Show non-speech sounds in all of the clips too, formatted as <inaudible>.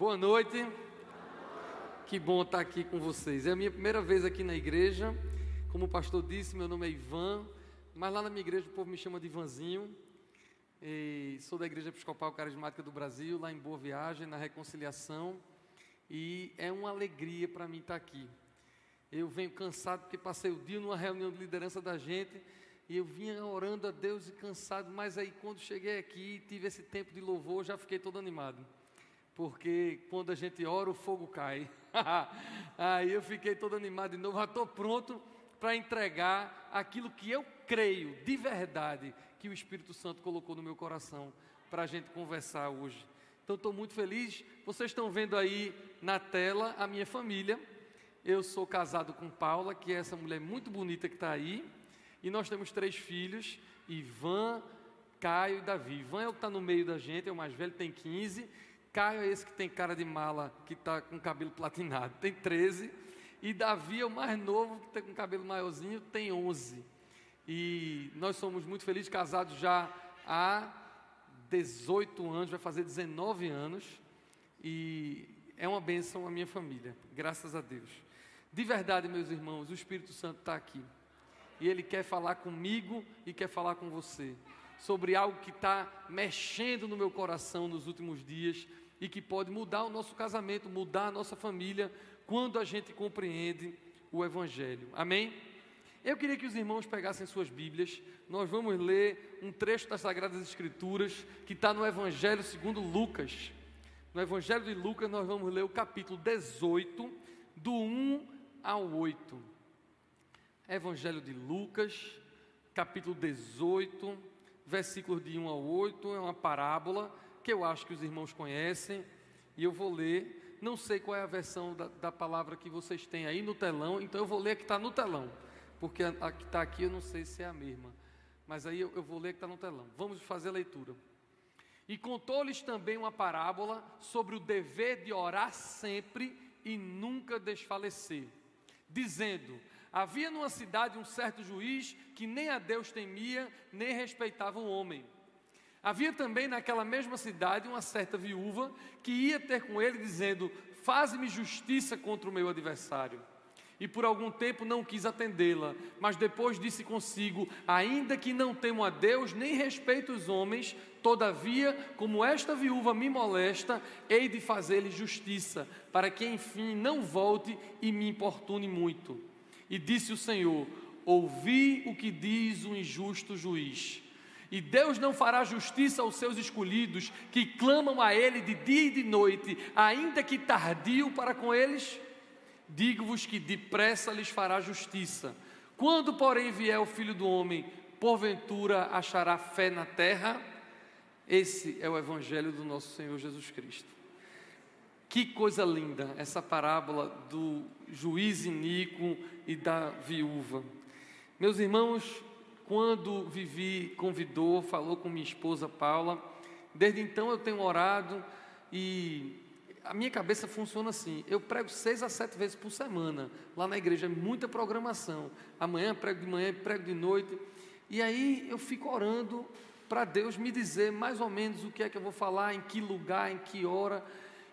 Boa noite. Que bom estar aqui com vocês. É a minha primeira vez aqui na igreja. Como o pastor disse, meu nome é Ivan, mas lá na minha igreja o povo me chama de Ivanzinho. E sou da Igreja Episcopal Carismática do Brasil, lá em Boa Viagem, na Reconciliação. E é uma alegria para mim estar aqui. Eu venho cansado porque passei o dia numa reunião de liderança da gente e eu vinha orando a Deus e cansado, mas aí quando cheguei aqui, tive esse tempo de louvor, já fiquei todo animado. Porque quando a gente ora, o fogo cai. <laughs> aí eu fiquei todo animado de novo, já estou pronto para entregar aquilo que eu creio de verdade que o Espírito Santo colocou no meu coração para a gente conversar hoje. Então estou muito feliz. Vocês estão vendo aí na tela a minha família. Eu sou casado com Paula, que é essa mulher muito bonita que está aí. E nós temos três filhos: Ivan, Caio e Davi. Ivan é o que está no meio da gente, é o mais velho, tem 15. Caio é esse que tem cara de mala, que está com cabelo platinado, tem 13. E Davi é o mais novo, que está com cabelo maiorzinho, tem 11. E nós somos muito felizes, casados já há 18 anos, vai fazer 19 anos. E é uma bênção a minha família, graças a Deus. De verdade, meus irmãos, o Espírito Santo está aqui e Ele quer falar comigo e quer falar com você sobre algo que está mexendo no meu coração nos últimos dias e que pode mudar o nosso casamento, mudar a nossa família, quando a gente compreende o Evangelho. Amém? Eu queria que os irmãos pegassem suas Bíblias, nós vamos ler um trecho das Sagradas Escrituras que está no Evangelho segundo Lucas. No Evangelho de Lucas, nós vamos ler o capítulo 18, do 1 ao 8. Evangelho de Lucas, capítulo 18, versículos de 1 ao 8, é uma parábola que eu acho que os irmãos conhecem, e eu vou ler. Não sei qual é a versão da, da palavra que vocês têm aí no telão, então eu vou ler a que está no telão, porque a, a que está aqui eu não sei se é a mesma, mas aí eu, eu vou ler a que está no telão. Vamos fazer a leitura. E contou-lhes também uma parábola sobre o dever de orar sempre e nunca desfalecer, dizendo: Havia numa cidade um certo juiz que nem a Deus temia, nem respeitava o homem. Havia também naquela mesma cidade uma certa viúva que ia ter com ele, dizendo: Faze-me justiça contra o meu adversário. E por algum tempo não quis atendê-la, mas depois disse consigo: Ainda que não temo a Deus, nem respeito os homens, todavia, como esta viúva me molesta, hei de fazer-lhe justiça, para que enfim não volte e me importune muito. E disse o Senhor: Ouvi o que diz o injusto juiz. E Deus não fará justiça aos seus escolhidos, que clamam a Ele de dia e de noite, ainda que tardio para com eles? Digo-vos que depressa lhes fará justiça. Quando, porém, vier o filho do homem, porventura achará fé na terra? Esse é o evangelho do nosso Senhor Jesus Cristo. Que coisa linda essa parábola do juiz iníquo e da viúva. Meus irmãos, quando Vivi convidou, falou com minha esposa Paula, desde então eu tenho orado e a minha cabeça funciona assim: eu prego seis a sete vezes por semana lá na igreja, é muita programação. Amanhã prego de manhã, prego de noite, e aí eu fico orando para Deus me dizer mais ou menos o que é que eu vou falar, em que lugar, em que hora.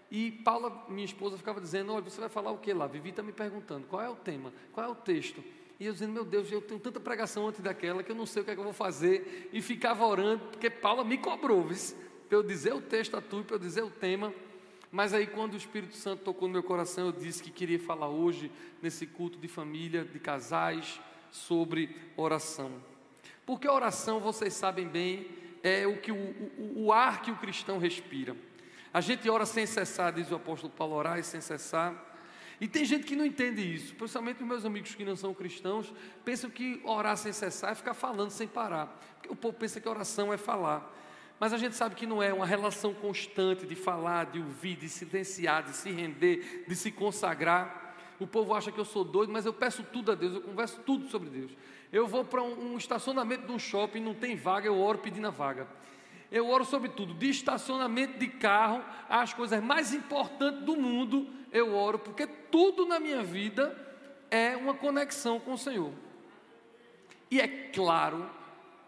E Paula, minha esposa, ficava dizendo: Olha, você vai falar o que lá? Vivi está me perguntando: qual é o tema? Qual é o texto? E eu dizendo: Meu Deus, eu tenho tanta pregação antes daquela que eu não sei o que é que eu vou fazer. E ficava orando, porque Paula me cobrou, para eu dizer o texto a tu, para eu dizer o tema. Mas aí, quando o Espírito Santo tocou no meu coração, eu disse que queria falar hoje, nesse culto de família, de casais, sobre oração. Porque a oração, vocês sabem bem, é o, que o, o, o ar que o cristão respira. A gente ora sem cessar, diz o apóstolo Paulo, orar sem cessar. E tem gente que não entende isso, principalmente os meus amigos que não são cristãos, pensam que orar sem cessar é ficar falando sem parar. Porque o povo pensa que oração é falar. Mas a gente sabe que não é uma relação constante de falar, de ouvir, de silenciar, de se render, de se consagrar. O povo acha que eu sou doido, mas eu peço tudo a Deus, eu converso tudo sobre Deus. Eu vou para um, estacionamento de um shopping, não tem vaga, eu oro pedindo a vaga. Eu oro sobre tudo, de estacionamento de carro às coisas mais importantes do mundo, eu oro, porque tudo na minha vida é uma conexão com o Senhor. E é claro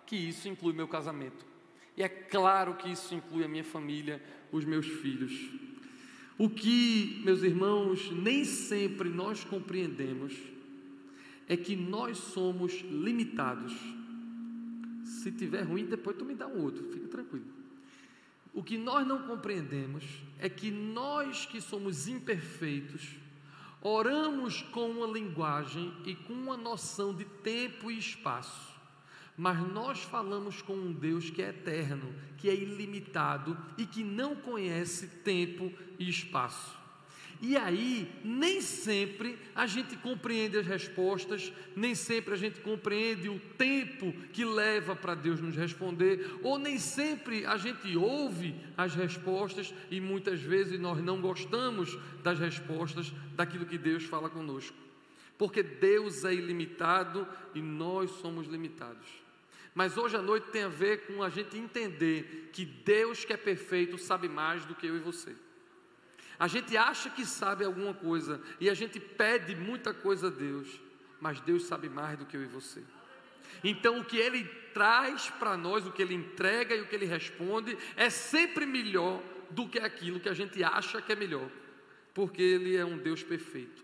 que isso inclui meu casamento. E é claro que isso inclui a minha família, os meus filhos. O que, meus irmãos, nem sempre nós compreendemos é que nós somos limitados. Se tiver ruim, depois tu me dá um outro, fica tranquilo. O que nós não compreendemos é que nós que somos imperfeitos, oramos com uma linguagem e com uma noção de tempo e espaço, mas nós falamos com um Deus que é eterno, que é ilimitado e que não conhece tempo e espaço. E aí, nem sempre a gente compreende as respostas, nem sempre a gente compreende o tempo que leva para Deus nos responder, ou nem sempre a gente ouve as respostas e muitas vezes nós não gostamos das respostas daquilo que Deus fala conosco. Porque Deus é ilimitado e nós somos limitados. Mas hoje à noite tem a ver com a gente entender que Deus que é perfeito sabe mais do que eu e você. A gente acha que sabe alguma coisa e a gente pede muita coisa a Deus, mas Deus sabe mais do que eu e você. Então, o que Ele traz para nós, o que Ele entrega e o que Ele responde, é sempre melhor do que aquilo que a gente acha que é melhor, porque Ele é um Deus perfeito.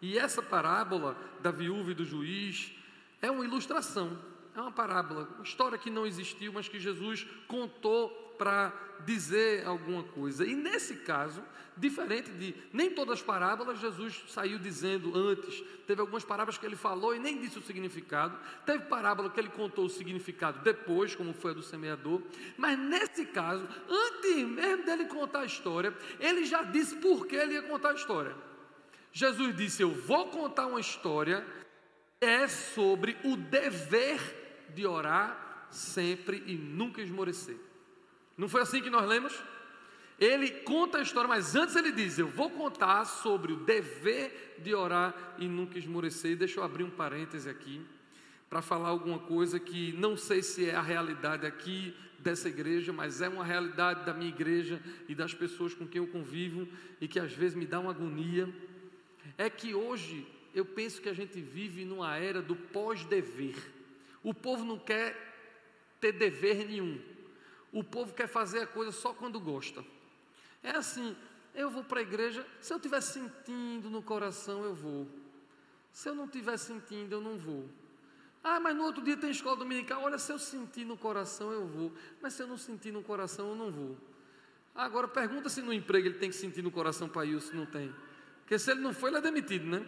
E essa parábola da viúva e do juiz é uma ilustração, é uma parábola, uma história que não existiu, mas que Jesus contou para dizer alguma coisa. E nesse caso, Diferente de nem todas as parábolas Jesus saiu dizendo antes. Teve algumas parábolas que ele falou e nem disse o significado. Teve parábola que ele contou o significado depois, como foi a do semeador. Mas nesse caso, antes mesmo dele contar a história, ele já disse por que ele ia contar a história. Jesus disse: Eu vou contar uma história, é sobre o dever de orar sempre e nunca esmorecer. Não foi assim que nós lemos? Ele conta a história, mas antes ele diz: Eu vou contar sobre o dever de orar e nunca esmorecer. Deixa eu abrir um parêntese aqui para falar alguma coisa que não sei se é a realidade aqui dessa igreja, mas é uma realidade da minha igreja e das pessoas com quem eu convivo e que às vezes me dá uma agonia. É que hoje eu penso que a gente vive numa era do pós-dever. O povo não quer ter dever nenhum. O povo quer fazer a coisa só quando gosta. É assim, eu vou para a igreja, se eu estiver sentindo no coração, eu vou. Se eu não estiver sentindo, eu não vou. Ah, mas no outro dia tem escola dominical. Olha, se eu sentir no coração, eu vou. Mas se eu não sentir no coração, eu não vou. Agora pergunta se no emprego ele tem que sentir no coração para ir ou se não tem. Porque se ele não foi, ele é demitido, né?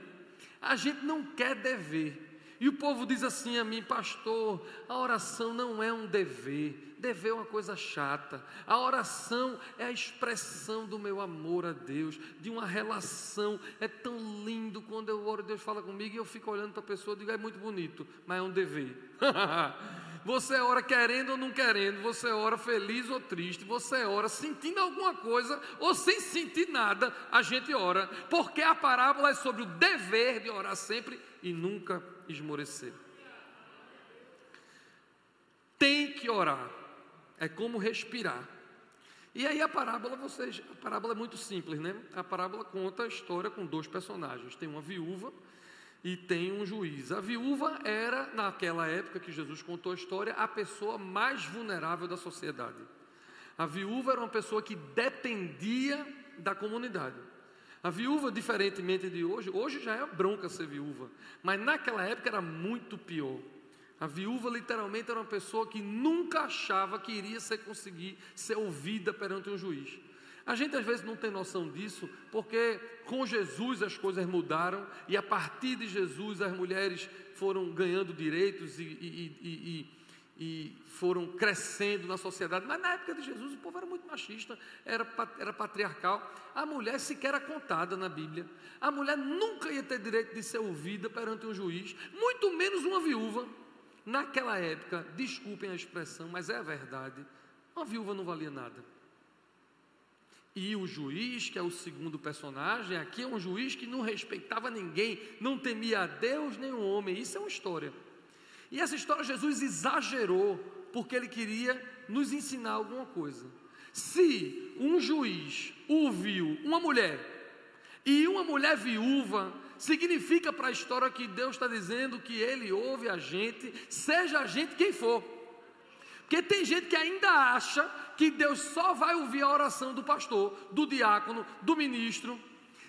A gente não quer dever. E o povo diz assim a mim, pastor, a oração não é um dever, dever é uma coisa chata. A oração é a expressão do meu amor a Deus, de uma relação. É tão lindo quando eu oro, Deus fala comigo e eu fico olhando para a pessoa e digo, é muito bonito, mas é um dever. <laughs> Você ora querendo ou não querendo, você ora feliz ou triste, você ora sentindo alguma coisa ou sem sentir nada, a gente ora, porque a parábola é sobre o dever de orar sempre e nunca esmorecer. Tem que orar, é como respirar. E aí a parábola, vocês, a parábola é muito simples, né? A parábola conta a história com dois personagens. Tem uma viúva e tem um juiz. A viúva era, naquela época que Jesus contou a história, a pessoa mais vulnerável da sociedade. A viúva era uma pessoa que dependia da comunidade. A viúva, diferentemente de hoje, hoje já é bronca ser viúva, mas naquela época era muito pior. A viúva literalmente era uma pessoa que nunca achava que iria ser conseguir ser ouvida perante um juiz. A gente às vezes não tem noção disso, porque com Jesus as coisas mudaram e a partir de Jesus as mulheres foram ganhando direitos e, e, e, e foram crescendo na sociedade. Mas na época de Jesus o povo era muito machista, era, era patriarcal. A mulher sequer era contada na Bíblia. A mulher nunca ia ter direito de ser ouvida perante um juiz, muito menos uma viúva. Naquela época, desculpem a expressão, mas é a verdade, uma viúva não valia nada. E o juiz, que é o segundo personagem, aqui é um juiz que não respeitava ninguém, não temia a Deus nem o homem. Isso é uma história. E essa história Jesus exagerou, porque ele queria nos ensinar alguma coisa. Se um juiz ouviu uma mulher e uma mulher viúva, significa para a história que Deus está dizendo que Ele ouve a gente, seja a gente quem for. Porque tem gente que ainda acha que Deus só vai ouvir a oração do pastor, do diácono, do ministro.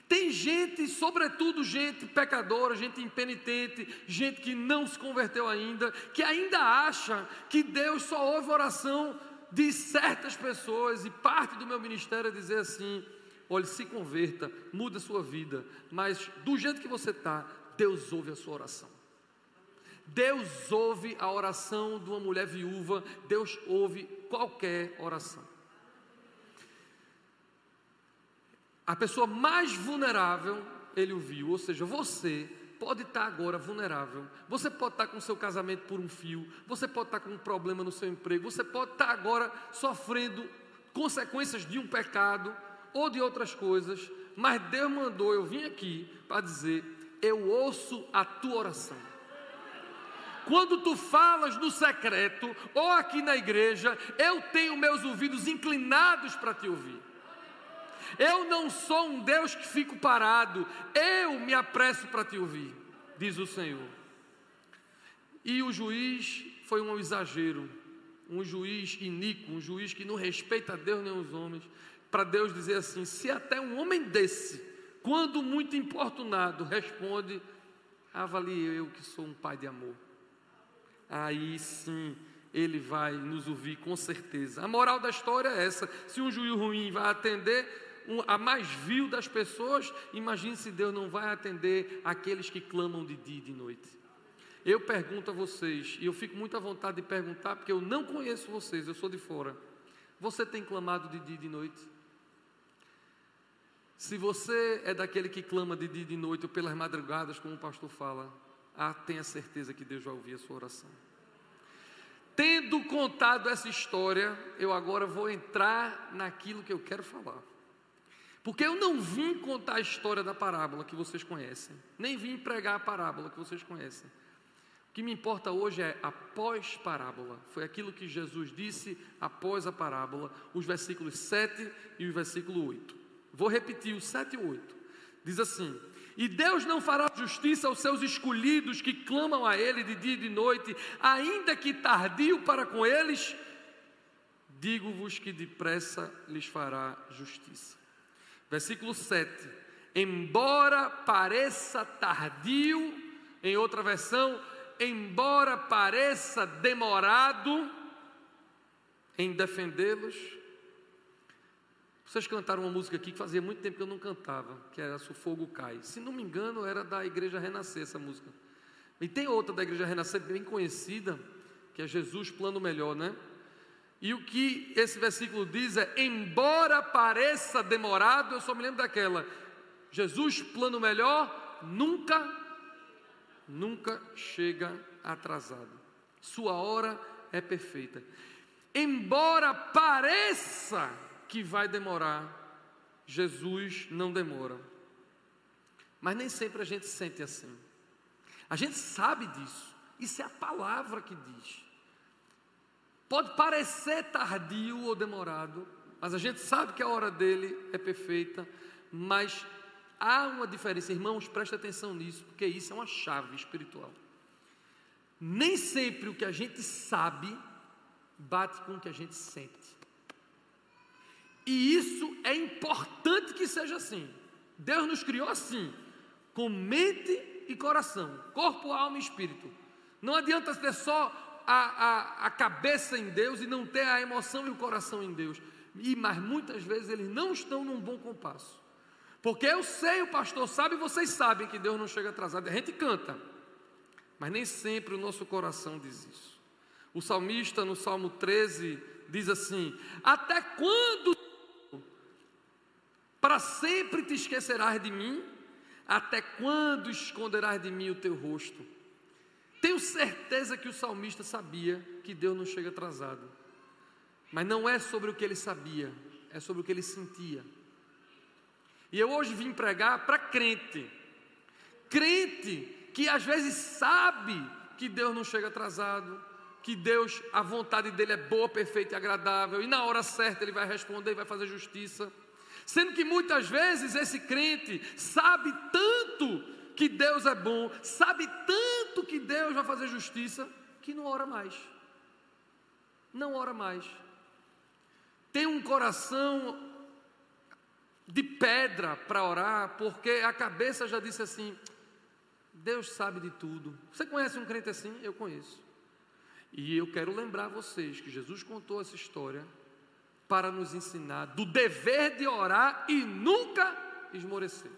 Tem gente, sobretudo gente pecadora, gente impenitente, gente que não se converteu ainda, que ainda acha que Deus só ouve a oração de certas pessoas, e parte do meu ministério é dizer assim: olhe, se converta, muda a sua vida, mas do jeito que você está, Deus ouve a sua oração. Deus ouve a oração de uma mulher viúva, Deus ouve qualquer oração. A pessoa mais vulnerável, ele ouviu, ou seja, você pode estar agora vulnerável, você pode estar com seu casamento por um fio, você pode estar com um problema no seu emprego, você pode estar agora sofrendo consequências de um pecado ou de outras coisas, mas Deus mandou eu vim aqui para dizer: eu ouço a tua oração. Quando tu falas no secreto ou aqui na igreja, eu tenho meus ouvidos inclinados para te ouvir. Eu não sou um Deus que fico parado, eu me apresso para te ouvir, diz o Senhor. E o juiz foi um exagero, um juiz iníquo, um juiz que não respeita Deus nem os homens, para Deus dizer assim: se até um homem desse, quando muito importunado, responde, avalie eu que sou um pai de amor. Aí sim ele vai nos ouvir com certeza. A moral da história é essa: se um juiz ruim vai atender, a mais vil das pessoas, imagine se Deus não vai atender aqueles que clamam de dia e de noite. Eu pergunto a vocês, e eu fico muito à vontade de perguntar, porque eu não conheço vocês, eu sou de fora. Você tem clamado de dia e de noite? Se você é daquele que clama de dia e de noite ou pelas madrugadas, como o pastor fala, ah, tenha certeza que Deus vai ouvir a sua oração. Tendo contado essa história, eu agora vou entrar naquilo que eu quero falar. Porque eu não vim contar a história da parábola que vocês conhecem, nem vim pregar a parábola que vocês conhecem. O que me importa hoje é após parábola. Foi aquilo que Jesus disse após a parábola, os versículos 7 e o versículo 8. Vou repetir o 7 e o 8. Diz assim: E Deus não fará justiça aos seus escolhidos que clamam a Ele de dia e de noite, ainda que tardio para com eles, digo-vos que depressa lhes fará justiça. Versículo 7. Embora pareça tardio, em outra versão, embora pareça demorado em defendê-los. Vocês cantaram uma música aqui que fazia muito tempo que eu não cantava, que era Se o Fogo Cai. Se não me engano, era da Igreja Renascer essa música. E tem outra da Igreja Renascer bem conhecida, que é Jesus Plano Melhor, né? E o que esse versículo diz é: embora pareça demorado, eu só me lembro daquela. Jesus, plano melhor, nunca, nunca chega atrasado. Sua hora é perfeita. Embora pareça que vai demorar, Jesus não demora. Mas nem sempre a gente sente assim. A gente sabe disso. Isso é a palavra que diz. Pode parecer tardio ou demorado, mas a gente sabe que a hora dele é perfeita, mas há uma diferença, irmãos, preste atenção nisso, porque isso é uma chave espiritual. Nem sempre o que a gente sabe bate com o que a gente sente. E isso é importante que seja assim. Deus nos criou assim, com mente e coração, corpo, alma e espírito. Não adianta ter só a, a, a cabeça em Deus e não ter a emoção e o coração em Deus. E, mas muitas vezes eles não estão num bom compasso. Porque eu sei, o pastor sabe, vocês sabem que Deus não chega atrasado. A gente canta, mas nem sempre o nosso coração diz isso. O salmista no Salmo 13 diz assim: Até quando para sempre te esquecerás de mim? Até quando esconderás de mim o teu rosto? Tenho certeza que o salmista sabia que Deus não chega atrasado. Mas não é sobre o que ele sabia, é sobre o que ele sentia. E eu hoje vim pregar para crente. Crente que às vezes sabe que Deus não chega atrasado, que Deus, a vontade dele é boa, perfeita e agradável, e na hora certa ele vai responder e vai fazer justiça. Sendo que muitas vezes esse crente sabe tanto que Deus é bom, sabe tanto que Deus vai fazer justiça, que não ora mais. não ora mais. Tem um coração de pedra para orar, porque a cabeça já disse assim: Deus sabe de tudo. Você conhece um crente assim? Eu conheço. E eu quero lembrar vocês que Jesus contou essa história para nos ensinar do dever de orar e nunca esmorecer.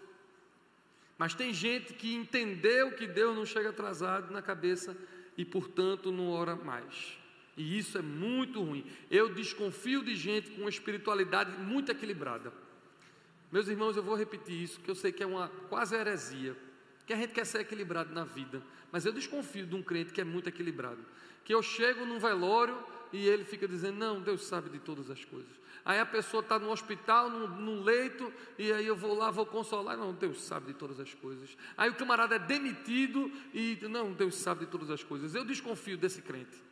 Mas tem gente que entendeu que Deus não chega atrasado na cabeça e, portanto, não ora mais. E isso é muito ruim. Eu desconfio de gente com uma espiritualidade muito equilibrada. Meus irmãos, eu vou repetir isso, que eu sei que é uma quase heresia, que a gente quer ser equilibrado na vida, mas eu desconfio de um crente que é muito equilibrado. Que eu chego num velório e ele fica dizendo: Não, Deus sabe de todas as coisas. Aí a pessoa está no hospital, no, leito, e aí eu vou lá, vou consolar. Não, Deus sabe de todas as coisas. Aí o camarada é demitido e, não, Deus sabe de todas as coisas. Eu desconfio desse crente.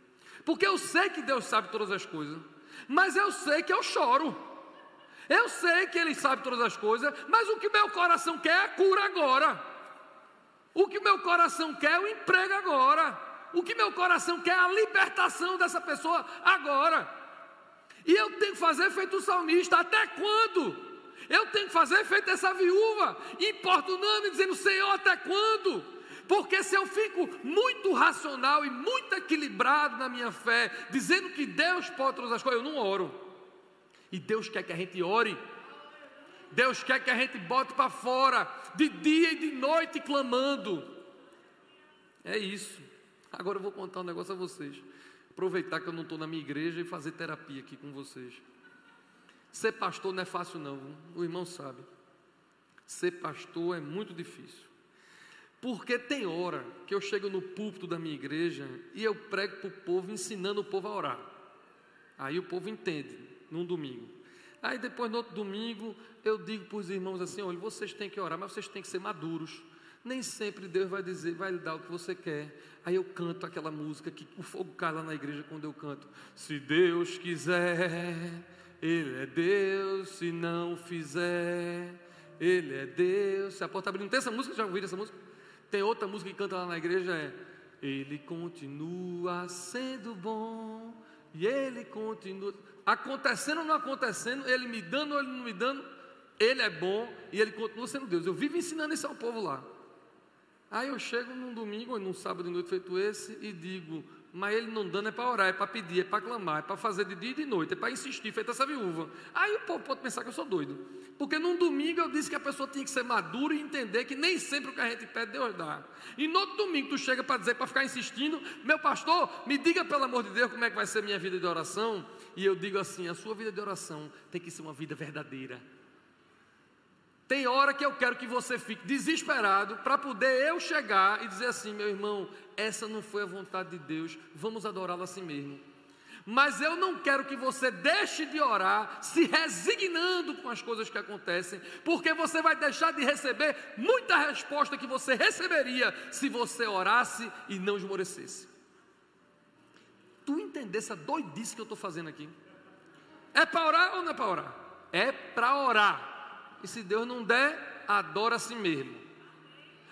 Porque eu sei que Deus sabe de todas as coisas, mas eu sei que eu choro. Eu sei que Ele sabe todas as coisas, mas o que meu coração quer é cura agora. O que meu coração quer é o emprego agora. O que meu coração quer é a libertação dessa pessoa agora. E eu tenho que fazer feito o salmista, até quando? Eu tenho que fazer feito essa viúva, importunando e dizendo, Senhor, até quando? Porque se eu fico muito racional e muito equilibrado na minha fé, dizendo que Deus pode todas as coisas, eu não oro. E Deus quer que a gente ore. Deus quer que a gente bote para fora, de dia e de noite clamando. É isso. Agora eu vou contar um negócio a vocês. Aproveitar que eu não estou na minha igreja e fazer terapia aqui com vocês. Ser pastor não é fácil, não. O irmão sabe. Ser pastor é muito difícil. Porque tem hora que eu chego no púlpito da minha igreja e eu prego para o povo, ensinando o povo a orar. Aí o povo entende, num domingo. Aí depois, no outro domingo, eu digo para os irmãos assim: olha, vocês têm que orar, mas vocês têm que ser maduros. Nem sempre Deus vai dizer, vai lhe dar o que você quer. Aí eu canto aquela música que o fogo cai lá na igreja quando eu canto. Se Deus quiser, Ele é Deus. Se não fizer, Ele é Deus. Se a porta abrindo, não tem essa música? Já ouviram essa música? Tem outra música que canta lá na igreja é Ele continua sendo bom e Ele continua acontecendo ou não acontecendo, Ele me dando ou Ele não me dando, Ele é bom e Ele continua sendo Deus. Eu vivo ensinando isso ao povo lá. Aí eu chego num domingo ou num sábado de noite feito esse e digo, mas ele não dando é para orar, é para pedir, é para clamar, é para fazer de dia e de noite, é para insistir, feita essa viúva. Aí o povo pode pensar que eu sou doido. Porque num domingo eu disse que a pessoa tinha que ser madura e entender que nem sempre o que a gente pede, Deus dá. E no outro domingo tu chega para dizer, para ficar insistindo, meu pastor, me diga pelo amor de Deus como é que vai ser minha vida de oração. E eu digo assim: a sua vida de oração tem que ser uma vida verdadeira. Tem hora que eu quero que você fique desesperado para poder eu chegar e dizer assim, meu irmão, essa não foi a vontade de Deus, vamos adorá-lo assim mesmo. Mas eu não quero que você deixe de orar se resignando com as coisas que acontecem, porque você vai deixar de receber muita resposta que você receberia se você orasse e não esmorecesse. Tu entendesse a doidice que eu estou fazendo aqui? É para orar ou não é para orar? É para orar. E se Deus não der, adora a si mesmo.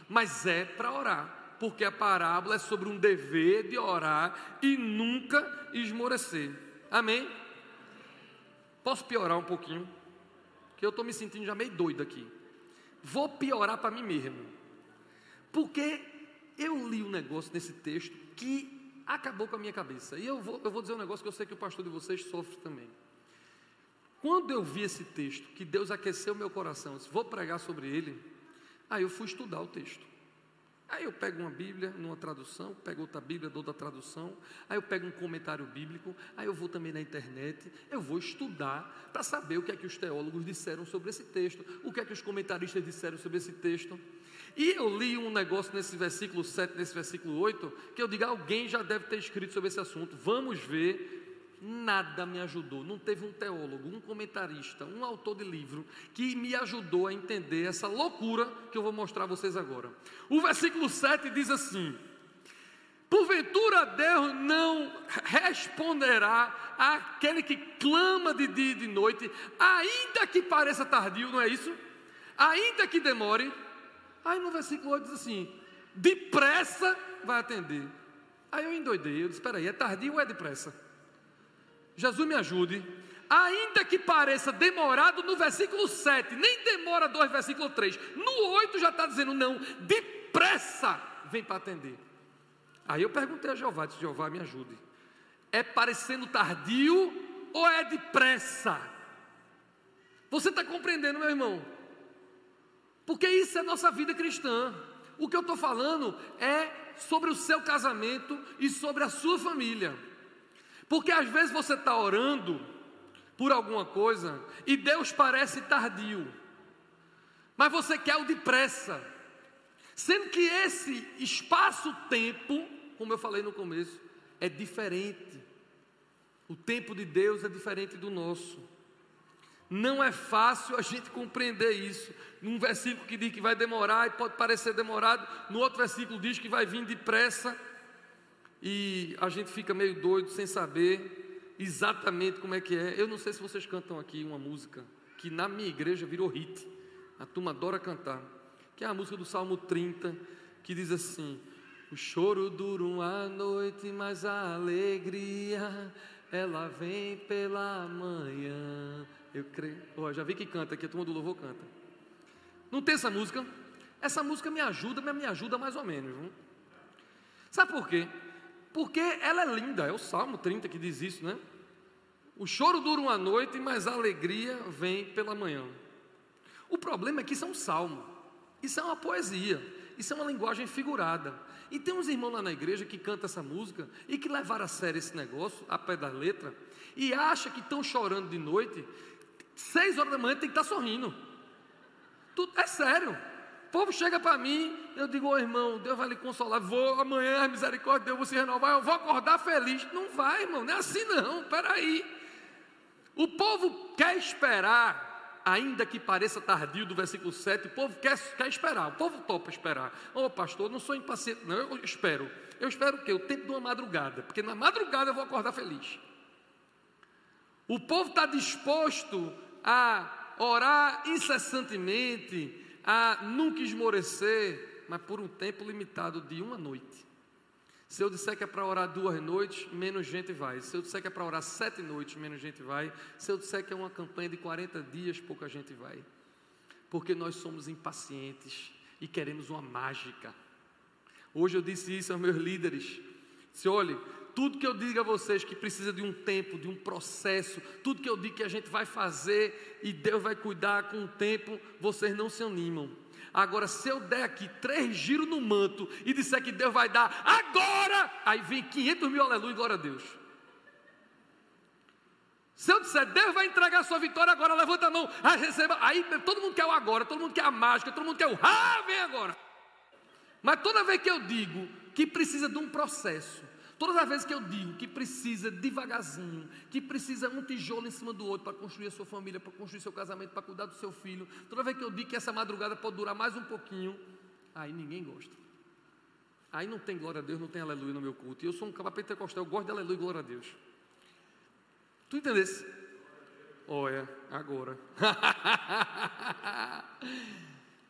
Mas é para orar, porque a parábola é sobre um dever de orar e nunca esmorecer. Amém? Posso piorar um pouquinho? Que eu estou me sentindo já meio doido aqui. Vou piorar para mim mesmo. Porque eu li um negócio nesse texto que acabou com a minha cabeça. E eu vou, eu vou dizer um negócio que eu sei que o pastor de vocês sofre também. Quando eu vi esse texto, que Deus aqueceu meu coração, disse, vou pregar sobre ele, aí eu fui estudar o texto. Aí eu pego uma Bíblia numa tradução, pego outra Bíblia de outra tradução, aí eu pego um comentário bíblico, aí eu vou também na internet, eu vou estudar para saber o que é que os teólogos disseram sobre esse texto, o que é que os comentaristas disseram sobre esse texto. E eu li um negócio nesse versículo 7, nesse versículo 8, que eu digo, alguém já deve ter escrito sobre esse assunto. Vamos ver nada me ajudou. Não teve um teólogo, um comentarista, um autor de livro que me ajudou a entender essa loucura que eu vou mostrar a vocês agora. O versículo 7 diz assim: Porventura Deus não responderá àquele que clama de dia e de noite, ainda que pareça tardio, não é isso? Ainda que demore. Aí no versículo 8 diz assim: depressa vai atender. Aí eu endoidei, eu disse: espera aí, é tardio ou é depressa? Jesus me ajude. Ainda que pareça demorado no versículo 7, nem demora 2, versículo 3. No 8 já está dizendo, não, depressa vem para atender. Aí eu perguntei a Jeová, disse, Jeová, me ajude. É parecendo tardio ou é depressa? Você está compreendendo, meu irmão? Porque isso é nossa vida cristã. O que eu estou falando é sobre o seu casamento e sobre a sua família. Porque às vezes você está orando por alguma coisa e Deus parece tardio, mas você quer o depressa, sendo que esse espaço-tempo, como eu falei no começo, é diferente. O tempo de Deus é diferente do nosso. Não é fácil a gente compreender isso. Num versículo que diz que vai demorar e pode parecer demorado, no outro versículo diz que vai vir depressa e a gente fica meio doido sem saber exatamente como é que é. Eu não sei se vocês cantam aqui uma música que na minha igreja virou hit. A turma adora cantar, que é a música do Salmo 30, que diz assim: O choro dura uma noite, mas a alegria ela vem pela manhã. Eu creio. Oh, já vi que canta aqui, a turma do louvor canta. Não tem essa música? Essa música me ajuda, mas me ajuda mais ou menos. Viu? Sabe por quê? Porque ela é linda, é o Salmo 30 que diz isso, né? O choro dura uma noite, mas a alegria vem pela manhã. O problema é que isso é um salmo, isso é uma poesia, isso é uma linguagem figurada. E tem uns irmãos lá na igreja que cantam essa música e que levaram a sério esse negócio, a pé da letra, e acha que estão chorando de noite, Seis horas da manhã tem que estar sorrindo. Tudo, é sério. Povo chega para mim, eu digo, ô oh, irmão, Deus vai lhe consolar. Vou amanhã, misericórdia de Deus vou se renovar, eu vou acordar feliz. Não vai, irmão, não é assim não, peraí. O povo quer esperar, ainda que pareça tardio do versículo 7, o povo quer, quer esperar, o povo topa esperar. Ô oh, pastor, não sou impaciente, não, eu espero. Eu espero o quê? O tempo de uma madrugada, porque na madrugada eu vou acordar feliz. O povo está disposto a orar incessantemente, a nunca esmorecer, mas por um tempo limitado de uma noite. Se eu disser que é para orar duas noites, menos gente vai. Se eu disser que é para orar sete noites, menos gente vai. Se eu disser que é uma campanha de 40 dias, pouca gente vai. Porque nós somos impacientes e queremos uma mágica. Hoje eu disse isso aos meus líderes. Se olhe, tudo que eu digo a vocês que precisa de um tempo, de um processo, tudo que eu digo que a gente vai fazer e Deus vai cuidar com o tempo, vocês não se animam. Agora, se eu der aqui três giros no manto e disser que Deus vai dar agora, aí vem 500 mil aleluia, glória a Deus. Se eu disser, Deus vai entregar a sua vitória agora, levanta a mão, aí receba. Aí todo mundo quer o agora, todo mundo quer a mágica, todo mundo quer o ah, vem agora. Mas toda vez que eu digo que precisa de um processo, Todas as vezes que eu digo que precisa devagarzinho, que precisa um tijolo em cima do outro para construir a sua família, para construir seu casamento, para cuidar do seu filho, toda vez que eu digo que essa madrugada pode durar mais um pouquinho, aí ninguém gosta. Aí não tem glória a Deus, não tem aleluia no meu culto. E eu sou um caba pentecostal, eu gosto de aleluia e glória a Deus. Tu entendesse? Olha, agora. <laughs>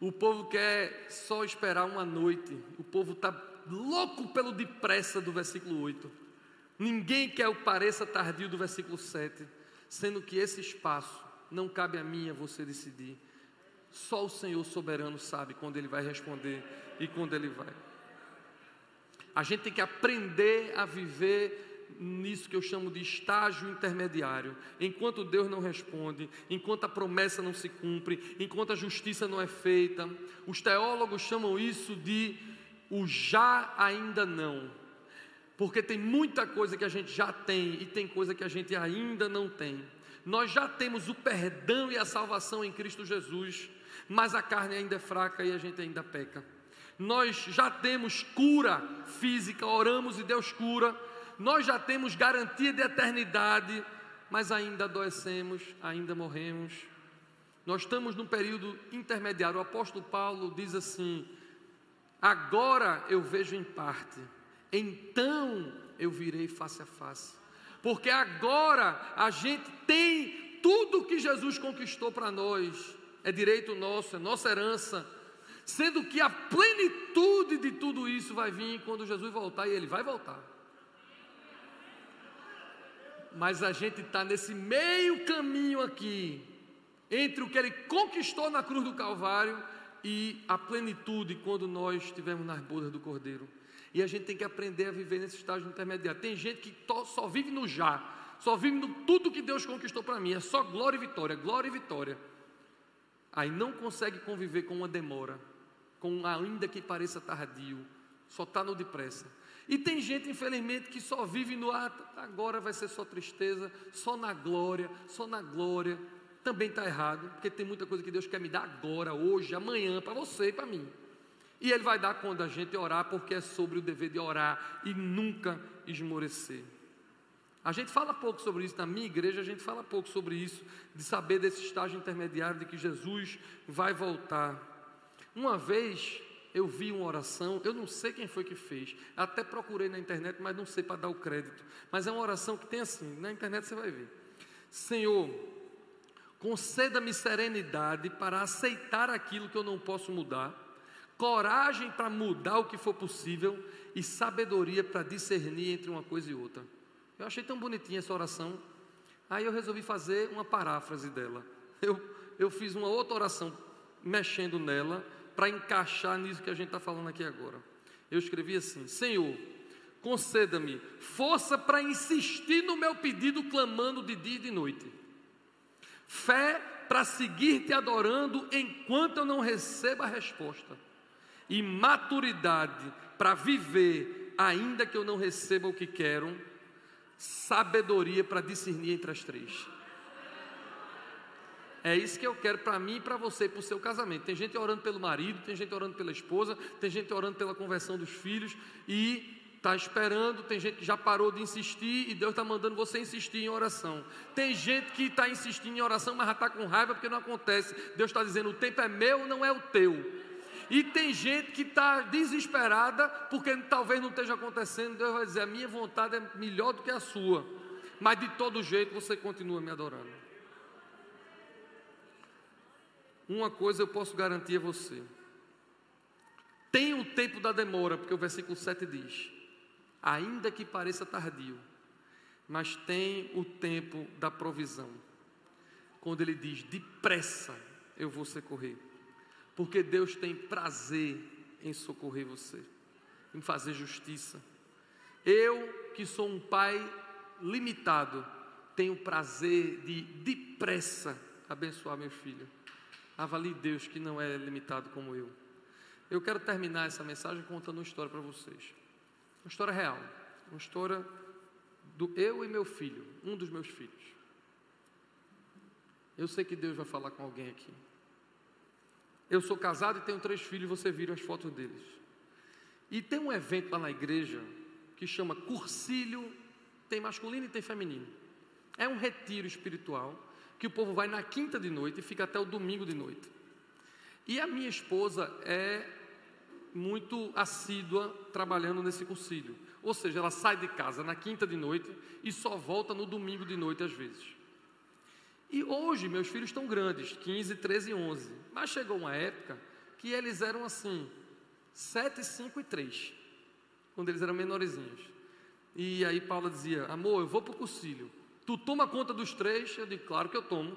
o povo quer só esperar uma noite. O povo está louco pelo depressa do versículo 8. Ninguém quer o pareça tardio do versículo 7, sendo que esse espaço não cabe a mim a você decidir. Só o Senhor soberano sabe quando ele vai responder e quando ele vai. A gente tem que aprender a viver nisso que eu chamo de estágio intermediário. Enquanto Deus não responde, enquanto a promessa não se cumpre, enquanto a justiça não é feita, os teólogos chamam isso de o já ainda não. Porque tem muita coisa que a gente já tem e tem coisa que a gente ainda não tem. Nós já temos o perdão e a salvação em Cristo Jesus, mas a carne ainda é fraca e a gente ainda peca. Nós já temos cura física, oramos e Deus cura. Nós já temos garantia de eternidade, mas ainda adoecemos, ainda morremos. Nós estamos num período intermediário. O apóstolo Paulo diz assim: Agora eu vejo em parte, então eu virei face a face. Porque agora a gente tem tudo que Jesus conquistou para nós, é direito nosso, é nossa herança. Sendo que a plenitude de tudo isso vai vir quando Jesus voltar, e ele vai voltar. Mas a gente está nesse meio caminho aqui, entre o que ele conquistou na cruz do Calvário e a plenitude quando nós estivermos nas bodas do Cordeiro. E a gente tem que aprender a viver nesse estágio intermediário. Tem gente que só vive no já, só vive no tudo que Deus conquistou para mim, é só glória e vitória, glória e vitória. Aí não consegue conviver com uma demora, com ainda que pareça tardio, só está no depressa. E tem gente, infelizmente, que só vive no ah, agora vai ser só tristeza, só na glória, só na glória. Também está errado, porque tem muita coisa que Deus quer me dar agora, hoje, amanhã, para você e para mim. E Ele vai dar quando a gente orar, porque é sobre o dever de orar e nunca esmorecer. A gente fala pouco sobre isso na minha igreja, a gente fala pouco sobre isso, de saber desse estágio intermediário de que Jesus vai voltar. Uma vez eu vi uma oração, eu não sei quem foi que fez, até procurei na internet, mas não sei para dar o crédito. Mas é uma oração que tem assim, na internet você vai ver. Senhor, conceda-me serenidade para aceitar aquilo que eu não posso mudar, coragem para mudar o que for possível e sabedoria para discernir entre uma coisa e outra. Eu achei tão bonitinha essa oração, aí eu resolvi fazer uma paráfrase dela. Eu, eu fiz uma outra oração mexendo nela para encaixar nisso que a gente está falando aqui agora. Eu escrevi assim: Senhor, conceda-me força para insistir no meu pedido, clamando de dia e de noite, fé para seguir te adorando enquanto eu não receba a resposta, e maturidade para viver, ainda que eu não receba o que quero, sabedoria para discernir entre as três. É isso que eu quero para mim e para você, para o seu casamento. Tem gente orando pelo marido, tem gente orando pela esposa, tem gente orando pela conversão dos filhos e está esperando. Tem gente que já parou de insistir e Deus está mandando você insistir em oração. Tem gente que está insistindo em oração, mas já está com raiva porque não acontece. Deus está dizendo: o tempo é meu, não é o teu. E tem gente que está desesperada porque talvez não esteja acontecendo. Deus vai dizer: a minha vontade é melhor do que a sua, mas de todo jeito você continua me adorando. uma coisa eu posso garantir a você: tem o tempo da demora, porque o versículo 7 diz: ainda que pareça tardio, mas tem o tempo da provisão. Quando ele diz: depressa eu vou socorrer, porque Deus tem prazer em socorrer você, em fazer justiça. Eu, que sou um pai limitado, tenho prazer de depressa abençoar meu filho. Avalie Deus que não é limitado como eu. Eu quero terminar essa mensagem contando uma história para vocês. Uma história real. Uma história do eu e meu filho, um dos meus filhos. Eu sei que Deus vai falar com alguém aqui. Eu sou casado e tenho três filhos, você viram as fotos deles. E tem um evento lá na igreja que chama Cursilho, tem masculino e tem feminino. É um retiro espiritual que o povo vai na quinta de noite e fica até o domingo de noite. E a minha esposa é muito assídua trabalhando nesse concílio. Ou seja, ela sai de casa na quinta de noite e só volta no domingo de noite às vezes. E hoje meus filhos estão grandes, 15, 13 e 11. Mas chegou uma época que eles eram assim, 7, 5 e 3, quando eles eram menorzinhos. E aí Paula dizia: Amor, eu vou para o concílio. Tu toma conta dos três? Eu digo, claro que eu tomo.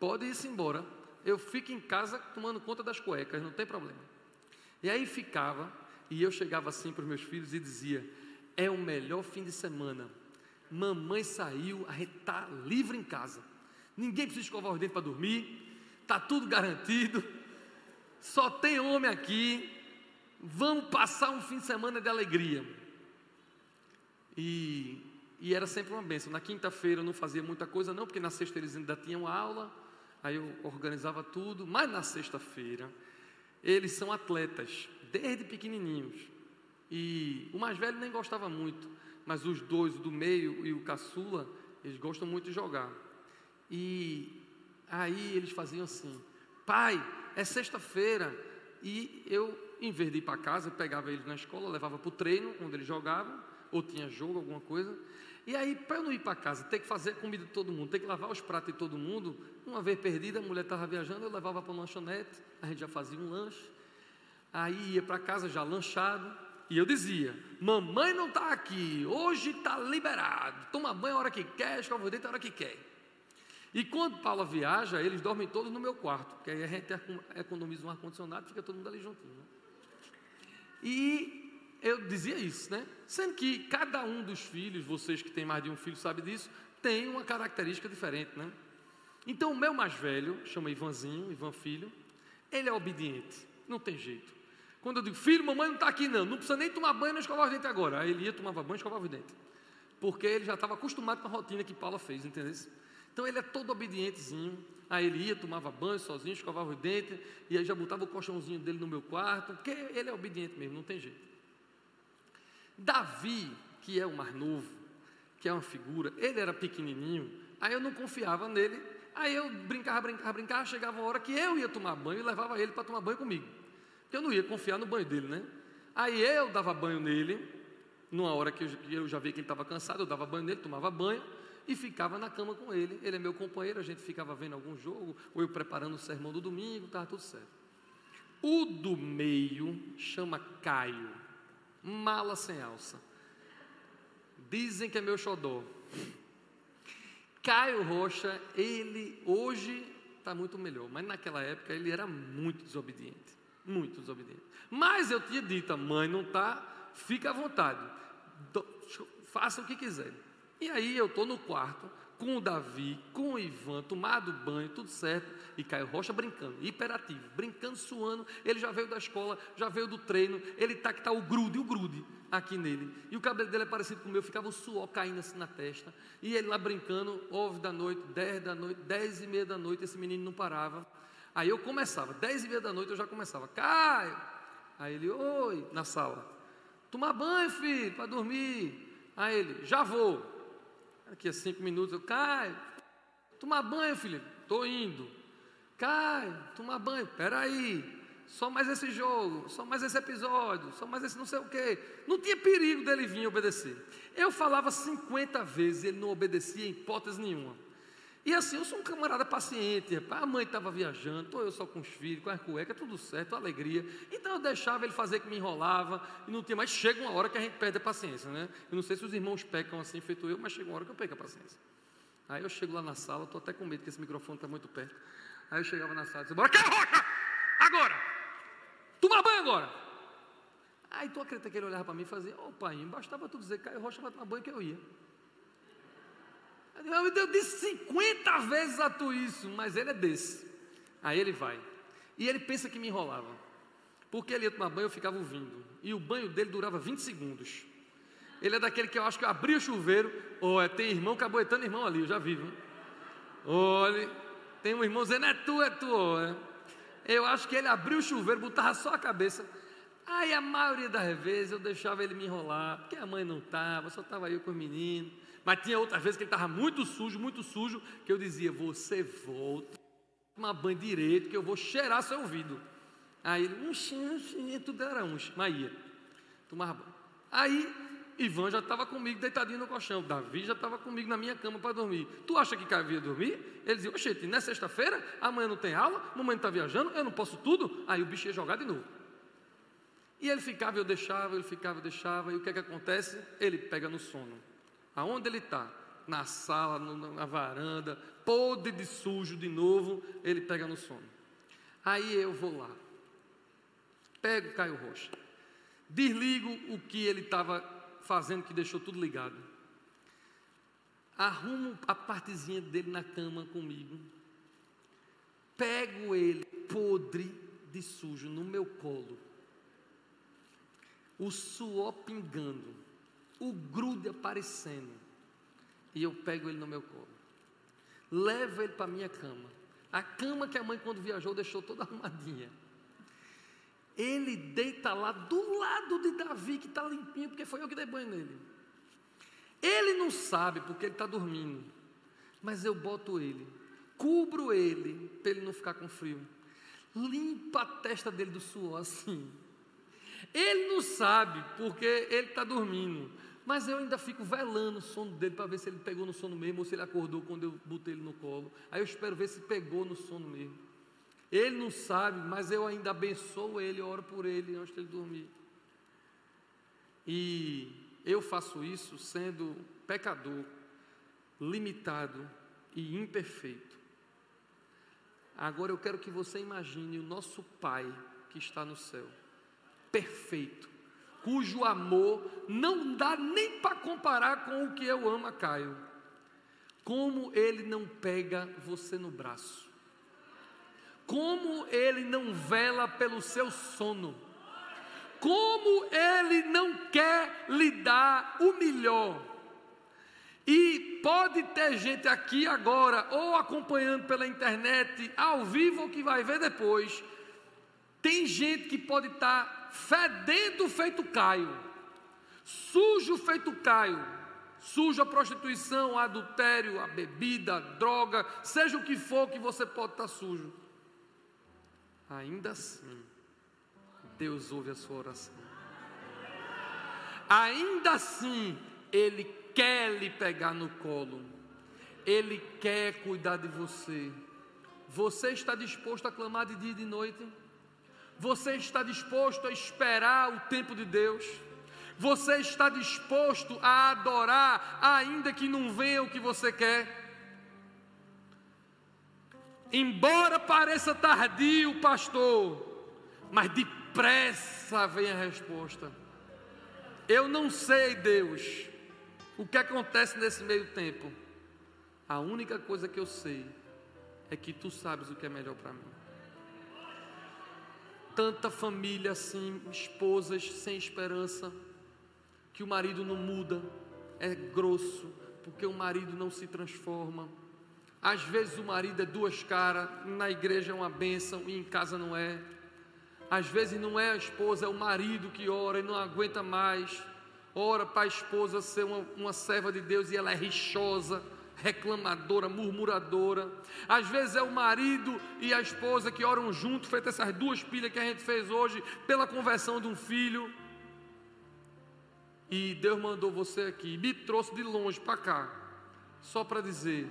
Pode ir-se embora. Eu fico em casa tomando conta das cuecas, não tem problema. E aí ficava, e eu chegava assim para os meus filhos e dizia: É o melhor fim de semana. Mamãe saiu, a gente está livre em casa. Ninguém precisa escovar os dentes para dormir. Está tudo garantido. Só tem homem aqui. Vamos passar um fim de semana de alegria. E e era sempre uma benção. Na quinta-feira eu não fazia muita coisa, não, porque na sexta eles ainda tinham aula, aí eu organizava tudo, mas na sexta-feira eles são atletas, desde pequenininhos. E o mais velho nem gostava muito, mas os dois, o do meio e o caçula, eles gostam muito de jogar. E aí eles faziam assim: pai, é sexta-feira. E eu, em vez de ir para casa, pegava eles na escola, levava para o treino, onde eles jogavam, ou tinha jogo, alguma coisa. E aí, para eu não ir para casa, ter que fazer comida de todo mundo, ter que lavar os pratos de todo mundo, uma vez perdida, a mulher estava viajando, eu levava para o lanchonete, a gente já fazia um lanche. Aí ia para casa já lanchado, E eu dizia: Mamãe não está aqui, hoje está liberado. Toma banho a hora que quer, escova o dente a hora que quer. E quando Paula viaja, eles dormem todos no meu quarto, porque aí a gente economiza um ar-condicionado fica todo mundo ali juntinho. Né? E eu dizia isso, né? Sendo que cada um dos filhos, vocês que têm mais de um filho sabem disso, tem uma característica diferente, né? Então o meu mais velho, chama Ivanzinho, Ivan Filho, ele é obediente, não tem jeito. Quando eu digo, filho, mamãe não está aqui não, não precisa nem tomar banho, não escovar os dentes agora. Aí ele ia, tomava banho e escovava os dentes. Porque ele já estava acostumado com a rotina que Paula fez, entendeu? Então ele é todo obedientezinho. Aí ele ia, tomava banho sozinho, escovava os dentes, e aí já botava o colchãozinho dele no meu quarto, porque ele é obediente mesmo, não tem jeito. Davi, que é o mais novo, que é uma figura, ele era pequenininho, aí eu não confiava nele, aí eu brincava, brincava, brincava, chegava uma hora que eu ia tomar banho e levava ele para tomar banho comigo, porque eu não ia confiar no banho dele, né? Aí eu dava banho nele, numa hora que eu já vi que ele estava cansado, eu dava banho nele, tomava banho, e ficava na cama com ele. Ele é meu companheiro, a gente ficava vendo algum jogo, ou eu preparando o sermão do domingo, estava tudo certo. O do meio chama Caio, mala sem alça. Dizem que é meu xodó. Caio Rocha, ele hoje está muito melhor, mas naquela época ele era muito desobediente, muito desobediente. Mas eu tinha dito, mãe não está, fica à vontade, faça o que quiser. E aí eu estou no quarto com o Davi, com o Ivan, tomado banho, tudo certo, e Caio Rocha brincando, hiperativo, brincando, suando. Ele já veio da escola, já veio do treino, ele tá que tá o grude, o grude aqui nele. E o cabelo dele é parecido com o meu, ficava o suor caindo assim na testa. E ele lá brincando, nove da noite, dez da noite, dez e meia da noite, esse menino não parava. Aí eu começava, dez e meia da noite eu já começava, Caio. Aí ele, oi, na sala. Tomar banho, filho, para dormir. Aí ele, já vou. Daqui a cinco minutos eu, Caio, tomar banho, filho. Estou indo. Caio, tomar banho. Peraí. Só mais esse jogo, só mais esse episódio, só mais esse não sei o quê. Não tinha perigo dele vir obedecer. Eu falava 50 vezes, ele não obedecia em hipótese nenhuma. E assim, eu sou um camarada paciente, rapaz. A mãe estava viajando, estou eu só com os filhos, com as cuecas, tudo certo, alegria. Então eu deixava ele fazer que me enrolava e não tinha mais. Chega uma hora que a gente perde a paciência, né? Eu não sei se os irmãos pecam assim, feito eu, mas chega uma hora que eu perco a paciência. Aí eu chego lá na sala, estou até com medo que esse microfone está muito perto. Aí eu chegava na sala e disse: Bora, Caio Rocha! Agora! Toma banho agora! Aí tu acredita que ele olhava para mim e fazia: Ô oh, pai, bastava tu dizer Caio Rocha vai tomar banho que eu ia. Eu disse 50 vezes a tu isso, mas ele é desse. Aí ele vai. E ele pensa que me enrolava. Porque ele ia tomar banho, eu ficava ouvindo. E o banho dele durava 20 segundos. Ele é daquele que eu acho que eu abri o chuveiro. Olha, tem irmão caboetando irmão ali, eu já vi, viu? Olha, tem um irmão dizendo, é tu, é tu. Olha. Eu acho que ele abriu o chuveiro, botava só a cabeça. Aí a maioria das vezes eu deixava ele me enrolar, porque a mãe não estava, só estava eu com os meninos. Mas tinha outras vezes que ele estava muito sujo, muito sujo, que eu dizia: Você volta, toma banho direito, que eu vou cheirar seu ouvido. Aí ele, um xinha, tudo era um, mas ia, tomava banho. Aí Ivan já estava comigo deitadinho no colchão, Davi já estava comigo na minha cama para dormir. Tu acha que Caio ia dormir? Ele dizia: Oxente, não é sexta-feira, amanhã não tem aula, mamãe está viajando, eu não posso tudo. Aí o bicho ia jogar de novo. E ele ficava, eu deixava, ele ficava, eu deixava, e o que é que acontece? Ele pega no sono. Aonde ele está? Na sala, na varanda, podre de sujo de novo, ele pega no sono. Aí eu vou lá, pego o Caio Rocha, desligo o que ele estava fazendo, que deixou tudo ligado, arrumo a partezinha dele na cama comigo, pego ele podre de sujo no meu colo, o suor pingando, o grude aparecendo. E eu pego ele no meu colo. Levo ele para a minha cama. A cama que a mãe, quando viajou, deixou toda <laughs> arrumadinha. Ele deita lá do lado de Davi, que está limpinho, porque foi eu que dei banho nele. Ele não sabe porque ele está dormindo. Mas eu boto ele, cubro ele, para ele não ficar com frio. Limpa a testa dele do suor assim. Ele não sabe porque ele está dormindo. Mas eu ainda fico velando o sono dele para ver se ele pegou no sono mesmo ou se ele acordou quando eu botei ele no colo. Aí eu espero ver se pegou no sono mesmo. Ele não sabe, mas eu ainda abençoo ele, oro por ele antes de ele dormir. E eu faço isso sendo pecador, limitado e imperfeito. Agora eu quero que você imagine o nosso Pai que está no céu, perfeito, cujo amor não dá nem para comparar com o que eu amo a Caio. Como ele não pega você no braço, como ele não vela pelo seu sono, como ele não quer lhe dar o melhor. E pode ter gente aqui agora, ou acompanhando pela internet, ao vivo, ou que vai ver depois. Tem gente que pode estar fedendo feito Caio, sujo feito Caio, sujo a prostituição, a adultério, a bebida, a droga, seja o que for que você pode estar sujo. Ainda assim, Deus ouve a sua oração. Ainda assim, Ele quer lhe pegar no colo, Ele quer cuidar de você. Você está disposto a clamar de dia e de noite? Você está disposto a esperar o tempo de Deus? Você está disposto a adorar, ainda que não venha o que você quer? Embora pareça tardio, pastor, mas depressa vem a resposta. Eu não sei, Deus, o que acontece nesse meio tempo. A única coisa que eu sei é que tu sabes o que é melhor para mim. Tanta família assim, esposas sem esperança, que o marido não muda, é grosso, porque o marido não se transforma às vezes o marido é duas caras, na igreja é uma bênção e em casa não é. Às vezes não é a esposa, é o marido que ora e não aguenta mais. Ora para a esposa ser uma, uma serva de Deus e ela é rixosa, reclamadora, murmuradora. Às vezes é o marido e a esposa que oram junto, feito essas duas pilhas que a gente fez hoje, pela conversão de um filho. E Deus mandou você aqui, me trouxe de longe para cá, só para dizer: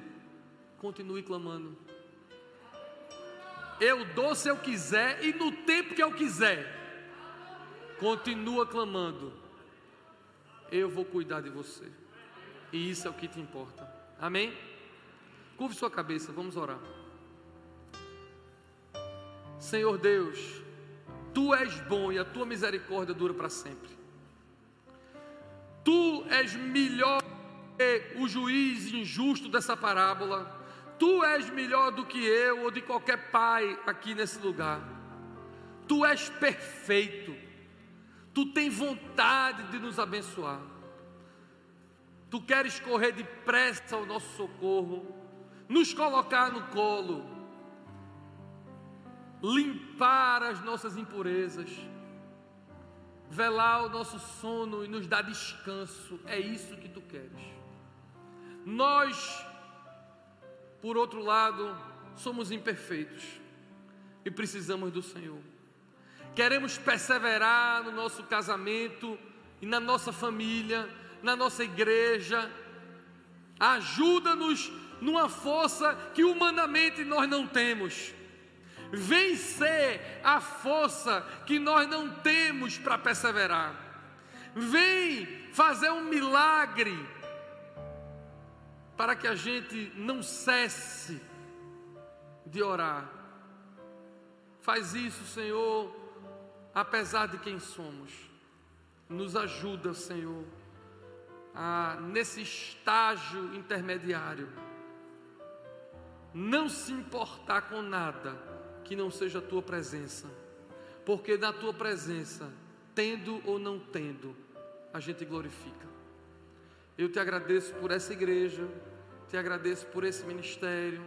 continue clamando. Eu dou se eu quiser e no tempo que eu quiser. Continua clamando. Eu vou cuidar de você. E isso é o que te importa. Amém? Curve sua cabeça, vamos orar. Senhor Deus, tu és bom e a tua misericórdia dura para sempre. Tu és melhor que o juiz injusto dessa parábola Tu és melhor do que eu ou de qualquer pai aqui nesse lugar. Tu és perfeito. Tu tens vontade de nos abençoar. Tu queres correr depressa ao nosso socorro, nos colocar no colo, limpar as nossas impurezas, velar o nosso sono e nos dar descanso. É isso que tu queres. Nós por outro lado, somos imperfeitos e precisamos do Senhor. Queremos perseverar no nosso casamento e na nossa família, na nossa igreja. Ajuda-nos numa força que humanamente nós não temos. Vencer a força que nós não temos para perseverar. Vem fazer um milagre para que a gente não cesse de orar. Faz isso, Senhor, apesar de quem somos. Nos ajuda, Senhor, a, nesse estágio intermediário, não se importar com nada que não seja a tua presença, porque na tua presença, tendo ou não tendo, a gente glorifica. Eu te agradeço por essa igreja te agradeço por esse ministério,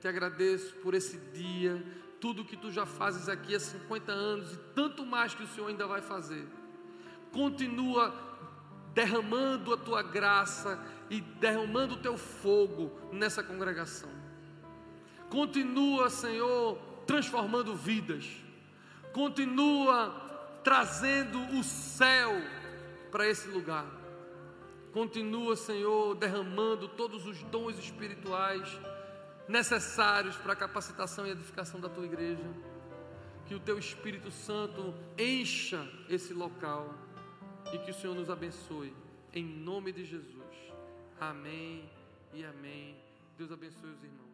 te agradeço por esse dia, tudo que tu já fazes aqui há 50 anos e tanto mais que o Senhor ainda vai fazer. Continua derramando a tua graça e derramando o teu fogo nessa congregação. Continua, Senhor, transformando vidas. Continua trazendo o céu para esse lugar. Continua, Senhor, derramando todos os dons espirituais necessários para a capacitação e edificação da tua igreja. Que o teu Espírito Santo encha esse local. E que o Senhor nos abençoe. Em nome de Jesus. Amém e amém. Deus abençoe os irmãos.